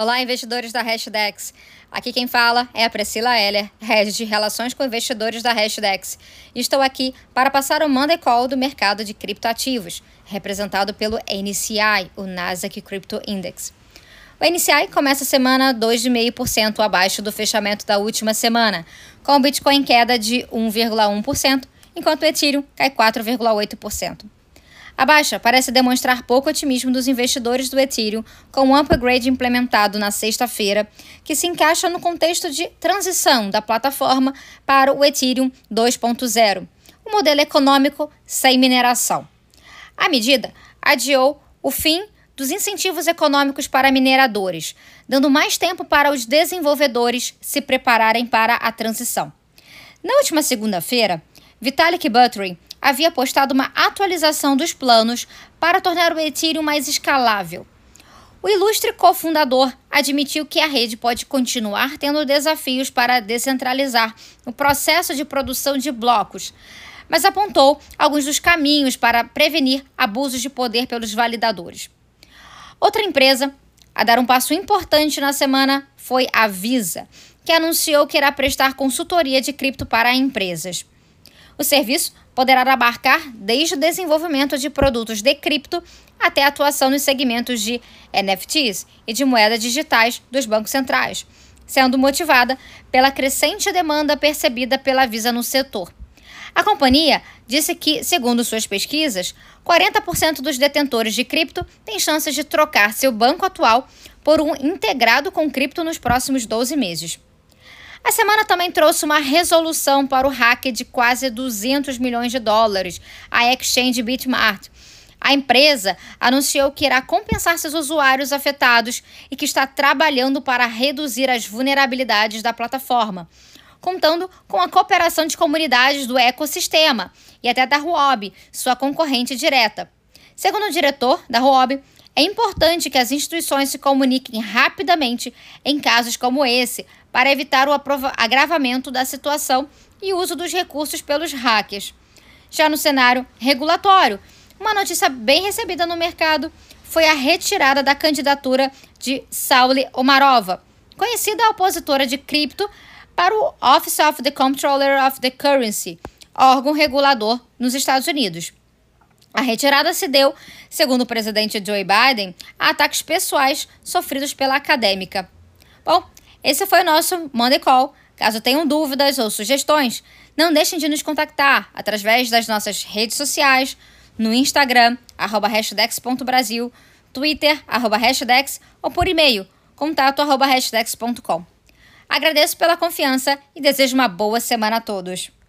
Olá, investidores da Hashdex. Aqui quem fala é a Priscila Heller, Head de Relações com Investidores da Hashdex. Estou aqui para passar o Monday Call do mercado de criptoativos, representado pelo NCI, o Nasdaq Crypto Index. O NCI começa a semana 2,5% abaixo do fechamento da última semana, com o Bitcoin em queda de 1,1%, enquanto o Ethereum cai 4,8%. A baixa parece demonstrar pouco otimismo dos investidores do Ethereum com o upgrade implementado na sexta-feira, que se encaixa no contexto de transição da plataforma para o Ethereum 2.0, o um modelo econômico sem mineração. A medida adiou o fim dos incentivos econômicos para mineradores, dando mais tempo para os desenvolvedores se prepararem para a transição. Na última segunda-feira, Vitalik Buterin havia postado uma atualização dos planos para tornar o Ethereum mais escalável. O ilustre cofundador admitiu que a rede pode continuar tendo desafios para descentralizar o processo de produção de blocos, mas apontou alguns dos caminhos para prevenir abusos de poder pelos validadores. Outra empresa a dar um passo importante na semana foi a Visa, que anunciou que irá prestar consultoria de cripto para empresas. O serviço poderá abarcar desde o desenvolvimento de produtos de cripto até a atuação nos segmentos de NFTs e de moedas digitais dos bancos centrais, sendo motivada pela crescente demanda percebida pela Visa no setor. A companhia disse que, segundo suas pesquisas, 40% dos detentores de cripto têm chances de trocar seu banco atual por um integrado com cripto nos próximos 12 meses. A semana também trouxe uma resolução para o hack de quase 200 milhões de dólares, a exchange Bitmart. A empresa anunciou que irá compensar seus usuários afetados e que está trabalhando para reduzir as vulnerabilidades da plataforma, contando com a cooperação de comunidades do ecossistema e até da Huobi, sua concorrente direta. Segundo o diretor da Huobi, é importante que as instituições se comuniquem rapidamente em casos como esse, para evitar o agravamento da situação e uso dos recursos pelos hackers. Já no cenário regulatório, uma notícia bem recebida no mercado foi a retirada da candidatura de Sauli Omarova, conhecida opositora de cripto, para o Office of the Comptroller of the Currency, órgão regulador nos Estados Unidos. A retirada se deu, segundo o presidente Joe Biden, a ataques pessoais sofridos pela acadêmica. Bom, esse foi o nosso Monday Call. Caso tenham dúvidas ou sugestões, não deixem de nos contactar através das nossas redes sociais, no Instagram, arroba hashdex.brasil, Twitter, arroba hashdex, ou por e-mail, contato arroba hashdex.com. Agradeço pela confiança e desejo uma boa semana a todos.